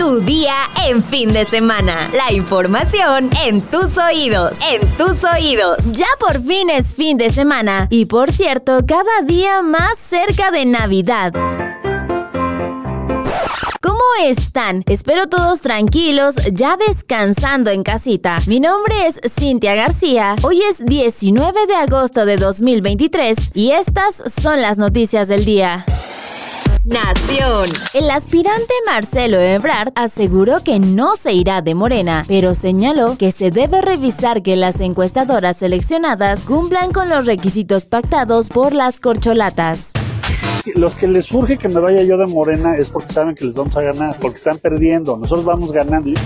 Tu día en fin de semana. La información en tus oídos. En tus oídos. Ya por fin es fin de semana. Y por cierto, cada día más cerca de Navidad. ¿Cómo están? Espero todos tranquilos, ya descansando en casita. Mi nombre es Cintia García. Hoy es 19 de agosto de 2023 y estas son las noticias del día. Nación. El aspirante Marcelo Ebrard aseguró que no se irá de Morena, pero señaló que se debe revisar que las encuestadoras seleccionadas cumplan con los requisitos pactados por las corcholatas. Los que les surge que me vaya yo de Morena es porque saben que les vamos a ganar, porque están perdiendo, nosotros vamos ganando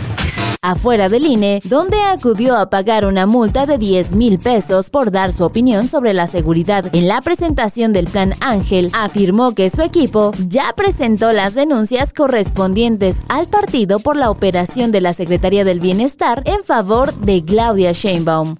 afuera del INE, donde acudió a pagar una multa de 10 mil pesos por dar su opinión sobre la seguridad en la presentación del Plan Ángel, afirmó que su equipo ya presentó las denuncias correspondientes al partido por la operación de la Secretaría del Bienestar en favor de Claudia Sheinbaum.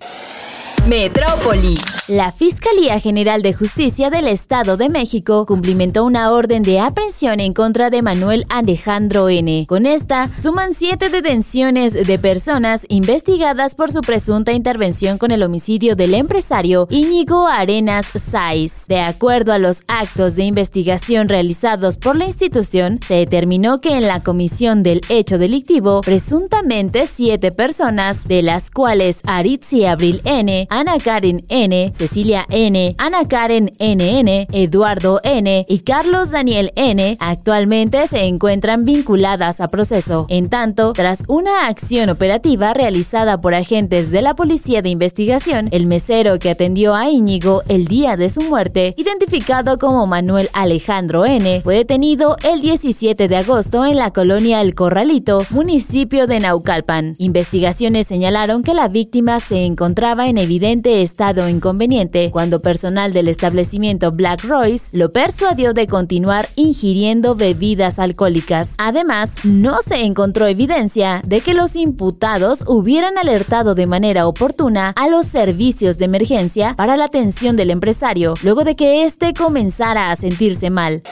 Metrópoli. La Fiscalía General de Justicia del Estado de México cumplimentó una orden de aprehensión en contra de Manuel Alejandro N. Con esta, suman siete detenciones de personas investigadas por su presunta intervención con el homicidio del empresario Íñigo Arenas Saiz. De acuerdo a los actos de investigación realizados por la institución, se determinó que en la comisión del hecho delictivo, presuntamente siete personas, de las cuales Aritzi Abril N., Ana Karen N., Cecilia N., Ana Karen NN, Eduardo N. y Carlos Daniel N. actualmente se encuentran vinculadas a proceso. En tanto, tras una acción operativa realizada por agentes de la Policía de Investigación, el mesero que atendió a Íñigo el día de su muerte, identificado como Manuel Alejandro N., fue detenido el 17 de agosto en la colonia El Corralito, municipio de Naucalpan. Investigaciones señalaron que la víctima se encontraba en evidencia estado inconveniente cuando personal del establecimiento Black Royce lo persuadió de continuar ingiriendo bebidas alcohólicas. Además, no se encontró evidencia de que los imputados hubieran alertado de manera oportuna a los servicios de emergencia para la atención del empresario luego de que éste comenzara a sentirse mal.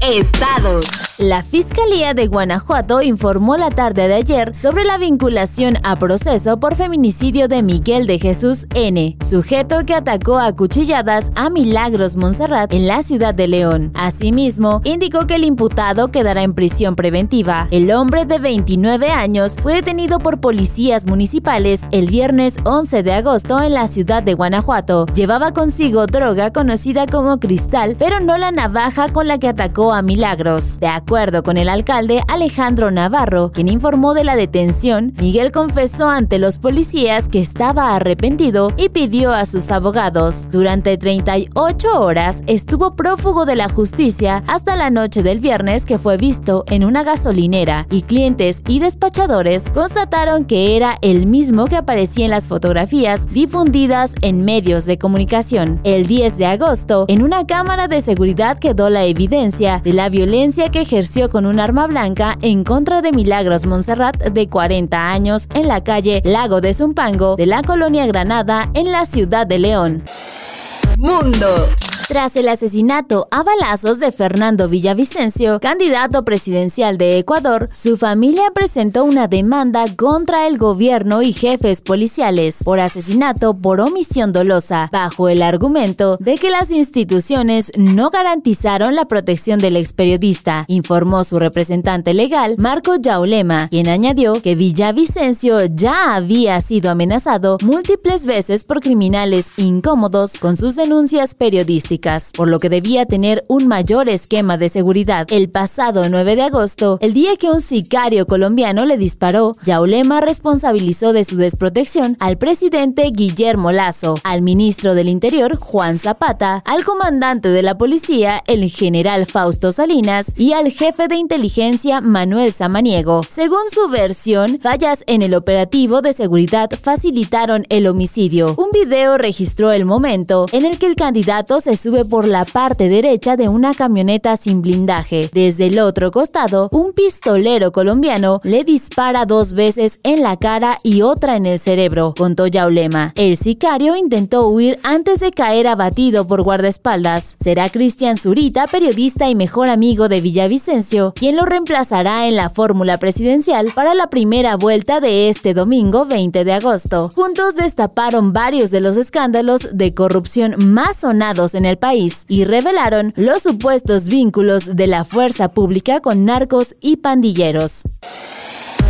Estados. La Fiscalía de Guanajuato informó la tarde de ayer sobre la vinculación a proceso por feminicidio de Miguel de Jesús N., sujeto que atacó a cuchilladas a Milagros Montserrat en la ciudad de León. Asimismo, indicó que el imputado quedará en prisión preventiva. El hombre de 29 años fue detenido por policías municipales el viernes 11 de agosto en la ciudad de Guanajuato. Llevaba consigo droga conocida como cristal, pero no la navaja con la que atacó a Milagros. De acuerdo con el alcalde Alejandro Navarro, quien informó de la detención, Miguel confesó ante los policías que estaba arrepentido y pidió a sus abogados. Durante 38 horas estuvo prófugo de la justicia hasta la noche del viernes que fue visto en una gasolinera y clientes y despachadores constataron que era el mismo que aparecía en las fotografías difundidas en medios de comunicación. El 10 de agosto, en una cámara de seguridad quedó la evidencia de la violencia que ejerció con un arma blanca en contra de Milagros Montserrat de 40 años en la calle Lago de Zumpango de la colonia Granada en la ciudad de León. Mundo. Tras el asesinato a balazos de Fernando Villavicencio, candidato presidencial de Ecuador, su familia presentó una demanda contra el gobierno y jefes policiales por asesinato por omisión dolosa, bajo el argumento de que las instituciones no garantizaron la protección del ex periodista, informó su representante legal, Marco Yaulema, quien añadió que Villavicencio ya había sido amenazado múltiples veces por criminales incómodos con sus denuncias periodísticas por lo que debía tener un mayor esquema de seguridad. El pasado 9 de agosto, el día que un sicario colombiano le disparó, Yaulema responsabilizó de su desprotección al presidente Guillermo Lazo, al ministro del Interior Juan Zapata, al comandante de la policía el general Fausto Salinas y al jefe de inteligencia Manuel Samaniego. Según su versión, fallas en el operativo de seguridad facilitaron el homicidio. Un video registró el momento en el que el candidato se sube por la parte derecha de una camioneta sin blindaje. Desde el otro costado, un pistolero colombiano le dispara dos veces en la cara y otra en el cerebro, contó Yaulema. El sicario intentó huir antes de caer abatido por guardaespaldas. Será Cristian Zurita, periodista y mejor amigo de Villavicencio, quien lo reemplazará en la fórmula presidencial para la primera vuelta de este domingo 20 de agosto. Juntos destaparon varios de los escándalos de corrupción más sonados en el país y revelaron los supuestos vínculos de la fuerza pública con narcos y pandilleros.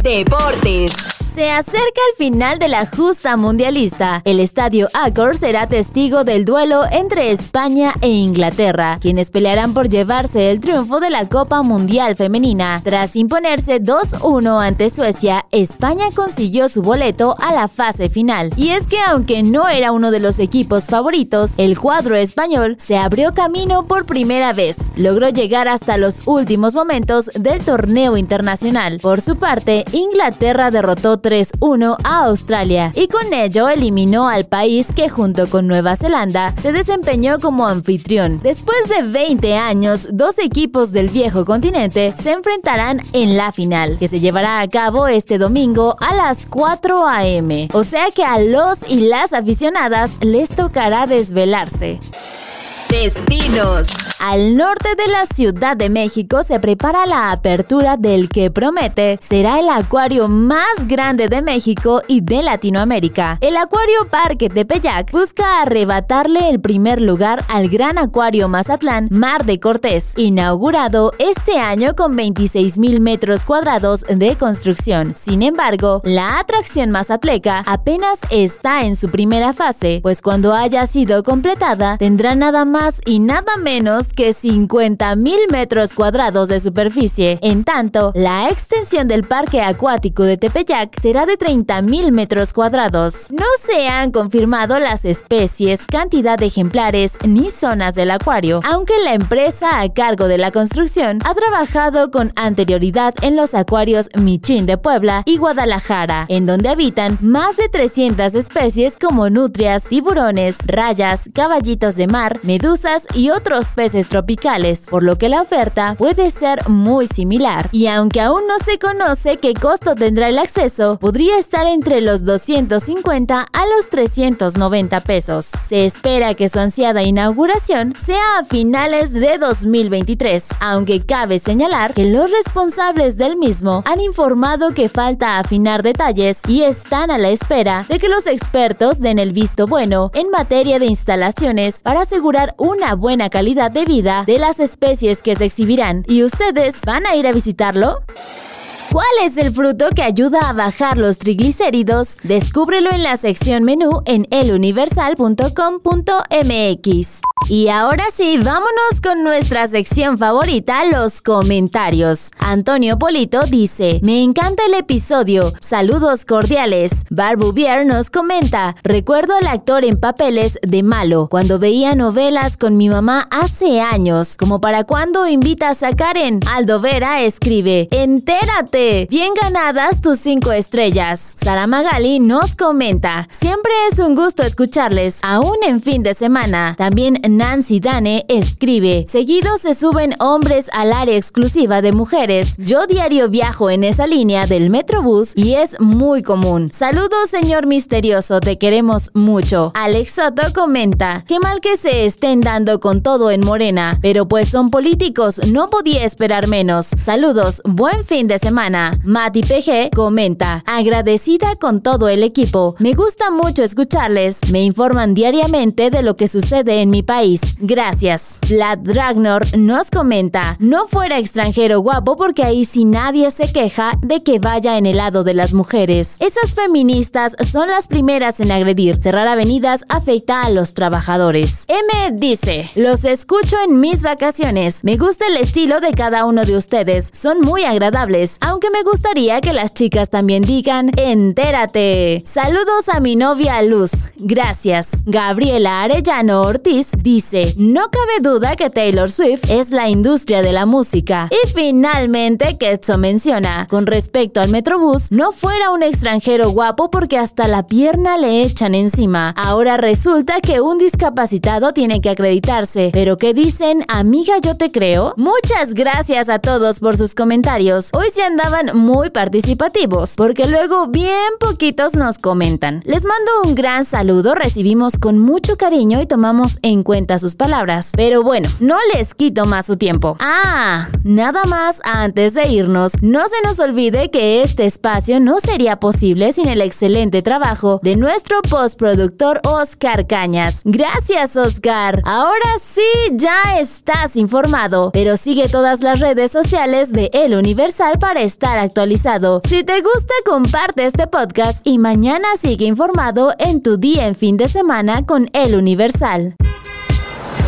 Deportes. Se acerca el final de la justa mundialista. El estadio Accor será testigo del duelo entre España e Inglaterra, quienes pelearán por llevarse el triunfo de la Copa Mundial Femenina. Tras imponerse 2-1 ante Suecia, España consiguió su boleto a la fase final. Y es que aunque no era uno de los equipos favoritos, el cuadro español se abrió camino por primera vez. Logró llegar hasta los últimos momentos del torneo internacional. Por su parte, Inglaterra derrotó 3-1 a Australia y con ello eliminó al país que junto con Nueva Zelanda se desempeñó como anfitrión. Después de 20 años, dos equipos del viejo continente se enfrentarán en la final, que se llevará a cabo este domingo a las 4 a.m. O sea que a los y las aficionadas les tocará desvelarse. Destinos. Al norte de la Ciudad de México se prepara la apertura del que promete será el acuario más grande de México y de Latinoamérica. El Acuario Parque Tepeyac busca arrebatarle el primer lugar al Gran Acuario Mazatlán Mar de Cortés, inaugurado este año con 26 mil metros cuadrados de construcción. Sin embargo, la atracción mazatleca apenas está en su primera fase, pues cuando haya sido completada tendrá nada más y nada menos que 50 mil metros cuadrados de superficie. En tanto, la extensión del parque acuático de Tepeyac será de 30 mil metros cuadrados. No se han confirmado las especies, cantidad de ejemplares ni zonas del acuario, aunque la empresa a cargo de la construcción ha trabajado con anterioridad en los acuarios Michín de Puebla y Guadalajara, en donde habitan más de 300 especies como nutrias, tiburones, rayas, caballitos de mar, medusas y otros peces tropicales, por lo que la oferta puede ser muy similar. Y aunque aún no se conoce qué costo tendrá el acceso, podría estar entre los 250 a los 390 pesos. Se espera que su ansiada inauguración sea a finales de 2023, aunque cabe señalar que los responsables del mismo han informado que falta afinar detalles y están a la espera de que los expertos den el visto bueno en materia de instalaciones para asegurar una buena calidad de vida de las especies que se exhibirán. ¿Y ustedes van a ir a visitarlo? ¿Cuál es el fruto que ayuda a bajar los triglicéridos? Descúbrelo en la sección menú en eluniversal.com.mx. Y ahora sí, vámonos con nuestra sección favorita, los comentarios. Antonio Polito dice, me encanta el episodio, saludos cordiales. Barbuvier nos comenta, recuerdo al actor en papeles de malo, cuando veía novelas con mi mamá hace años, como para cuando invitas a Karen. Aldo Vera escribe, entérate, bien ganadas tus cinco estrellas. Sara Magali nos comenta, siempre es un gusto escucharles, aún en fin de semana. También Nancy Dane escribe, seguido se suben hombres al área exclusiva de mujeres. Yo diario viajo en esa línea del Metrobús y es muy común. Saludos señor misterioso, te queremos mucho. Alex Soto comenta, qué mal que se estén dando con todo en Morena, pero pues son políticos, no podía esperar menos. Saludos, buen fin de semana. Mati PG comenta, agradecida con todo el equipo, me gusta mucho escucharles, me informan diariamente de lo que sucede en mi país Gracias. Vlad Dragnor nos comenta, no fuera extranjero guapo porque ahí sí nadie se queja de que vaya en el lado de las mujeres. Esas feministas son las primeras en agredir. Cerrar avenidas afecta a los trabajadores. M dice, los escucho en mis vacaciones. Me gusta el estilo de cada uno de ustedes. Son muy agradables, aunque me gustaría que las chicas también digan, entérate. Saludos a mi novia Luz. Gracias. Gabriela Arellano Ortiz dice, no cabe duda que Taylor Swift es la industria de la música. Y finalmente, Ketso menciona, con respecto al Metrobús, no fuera un extranjero guapo porque hasta la pierna le echan encima. Ahora resulta que un discapacitado tiene que acreditarse. Pero ¿qué dicen? Amiga, yo te creo. Muchas gracias a todos por sus comentarios. Hoy se andaban muy participativos, porque luego bien poquitos nos comentan. Les mando un gran saludo, recibimos con mucho cariño y tomamos en sus palabras. Pero bueno, no les quito más su tiempo. Ah, nada más antes de irnos, no se nos olvide que este espacio no sería posible sin el excelente trabajo de nuestro postproductor Oscar Cañas. Gracias, Oscar. Ahora sí, ya estás informado, pero sigue todas las redes sociales de El Universal para estar actualizado. Si te gusta, comparte este podcast y mañana sigue informado en tu día en fin de semana con El Universal.